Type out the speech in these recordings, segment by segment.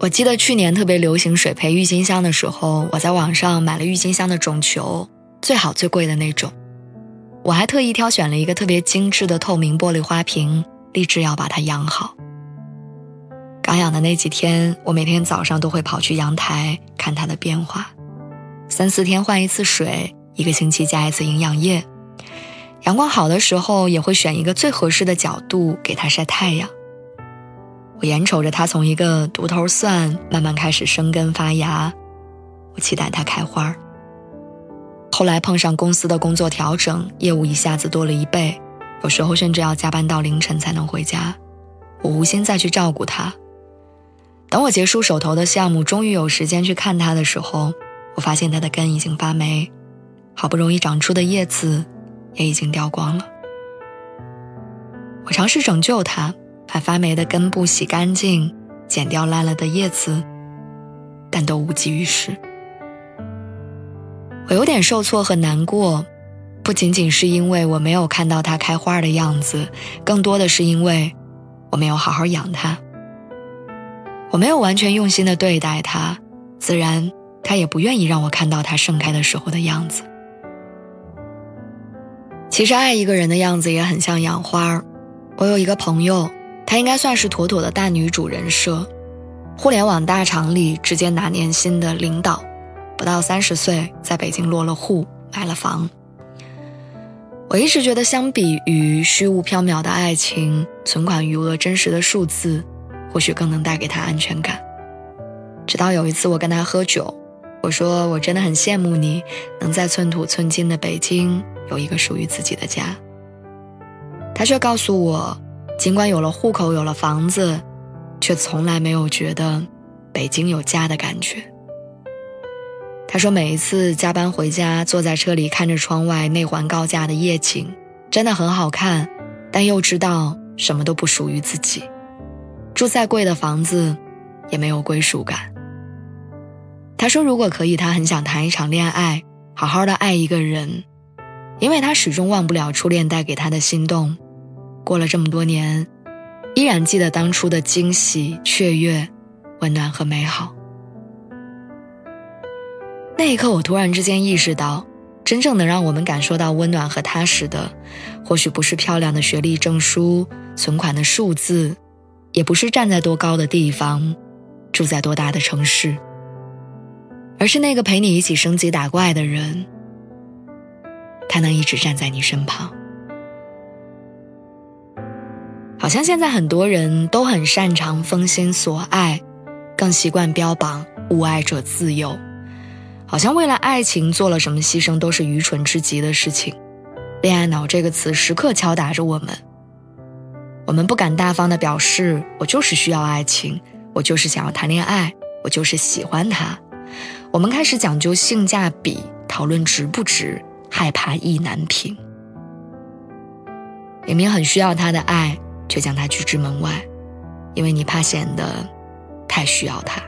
我记得去年特别流行水培郁金香的时候，我在网上买了郁金香的种球，最好最贵的那种。我还特意挑选了一个特别精致的透明玻璃花瓶，立志要把它养好。刚养的那几天，我每天早上都会跑去阳台看它的变化，三四天换一次水，一个星期加一次营养液。阳光好的时候，也会选一个最合适的角度给它晒太阳。我眼瞅着它从一个独头蒜慢慢开始生根发芽，我期待它开花。后来碰上公司的工作调整，业务一下子多了一倍，有时候甚至要加班到凌晨才能回家。我无心再去照顾它。等我结束手头的项目，终于有时间去看它的时候，我发现它的根已经发霉，好不容易长出的叶子也已经掉光了。我尝试拯救它。把发霉的根部洗干净，剪掉烂了的叶子，但都无济于事。我有点受挫和难过，不仅仅是因为我没有看到它开花的样子，更多的是因为我没有好好养它。我没有完全用心的对待它，自然它也不愿意让我看到它盛开的时候的样子。其实爱一个人的样子也很像养花儿我有一个朋友。她应该算是妥妥的大女主人设，互联网大厂里直接拿年薪的领导，不到三十岁在北京落了户买了房。我一直觉得，相比于虚无缥缈的爱情，存款余额真实的数字，或许更能带给她安全感。直到有一次我跟她喝酒，我说我真的很羡慕你，能在寸土寸金的北京有一个属于自己的家。她却告诉我。尽管有了户口，有了房子，却从来没有觉得北京有家的感觉。他说，每一次加班回家，坐在车里看着窗外内环高架的夜景，真的很好看，但又知道什么都不属于自己。住再贵的房子，也没有归属感。他说，如果可以，他很想谈一场恋爱，好好的爱一个人，因为他始终忘不了初恋带给他的心动。过了这么多年，依然记得当初的惊喜、雀跃、温暖和美好。那一刻，我突然之间意识到，真正能让我们感受到温暖和踏实的，或许不是漂亮的学历证书、存款的数字，也不是站在多高的地方、住在多大的城市，而是那个陪你一起升级打怪的人，他能一直站在你身旁。好像现在很多人都很擅长封心锁爱，更习惯标榜无爱者自由，好像为了爱情做了什么牺牲都是愚蠢至极的事情。恋爱脑这个词时刻敲打着我们，我们不敢大方的表示我就是需要爱情，我就是想要谈恋爱，我就是喜欢他。我们开始讲究性价比，讨论值不值，害怕意难平。明明很需要他的爱。却将他拒之门外，因为你怕显得太需要他。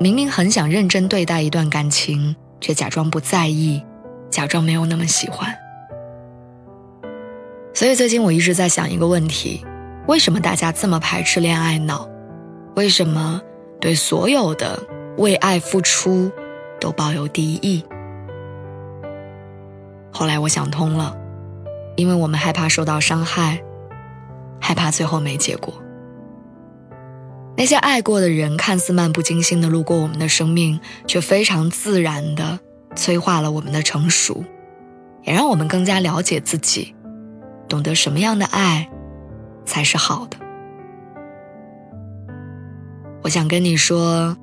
明明很想认真对待一段感情，却假装不在意，假装没有那么喜欢。所以最近我一直在想一个问题：为什么大家这么排斥恋爱脑？为什么对所有的为爱付出都抱有敌意？后来我想通了，因为我们害怕受到伤害。害怕最后没结果。那些爱过的人，看似漫不经心的路过我们的生命，却非常自然的催化了我们的成熟，也让我们更加了解自己，懂得什么样的爱才是好的。我想跟你说，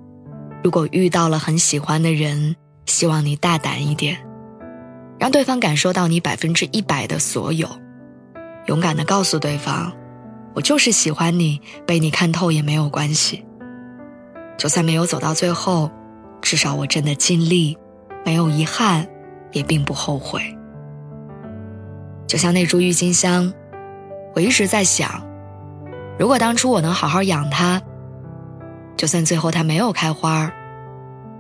如果遇到了很喜欢的人，希望你大胆一点，让对方感受到你百分之一百的所有，勇敢的告诉对方。我就是喜欢你，被你看透也没有关系。就算没有走到最后，至少我真的尽力，没有遗憾，也并不后悔。就像那株郁金香，我一直在想，如果当初我能好好养它，就算最后它没有开花，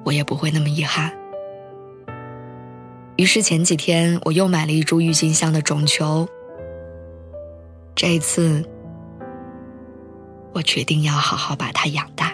我也不会那么遗憾。于是前几天我又买了一株郁金香的种球，这一次。我决定要好好把它养大。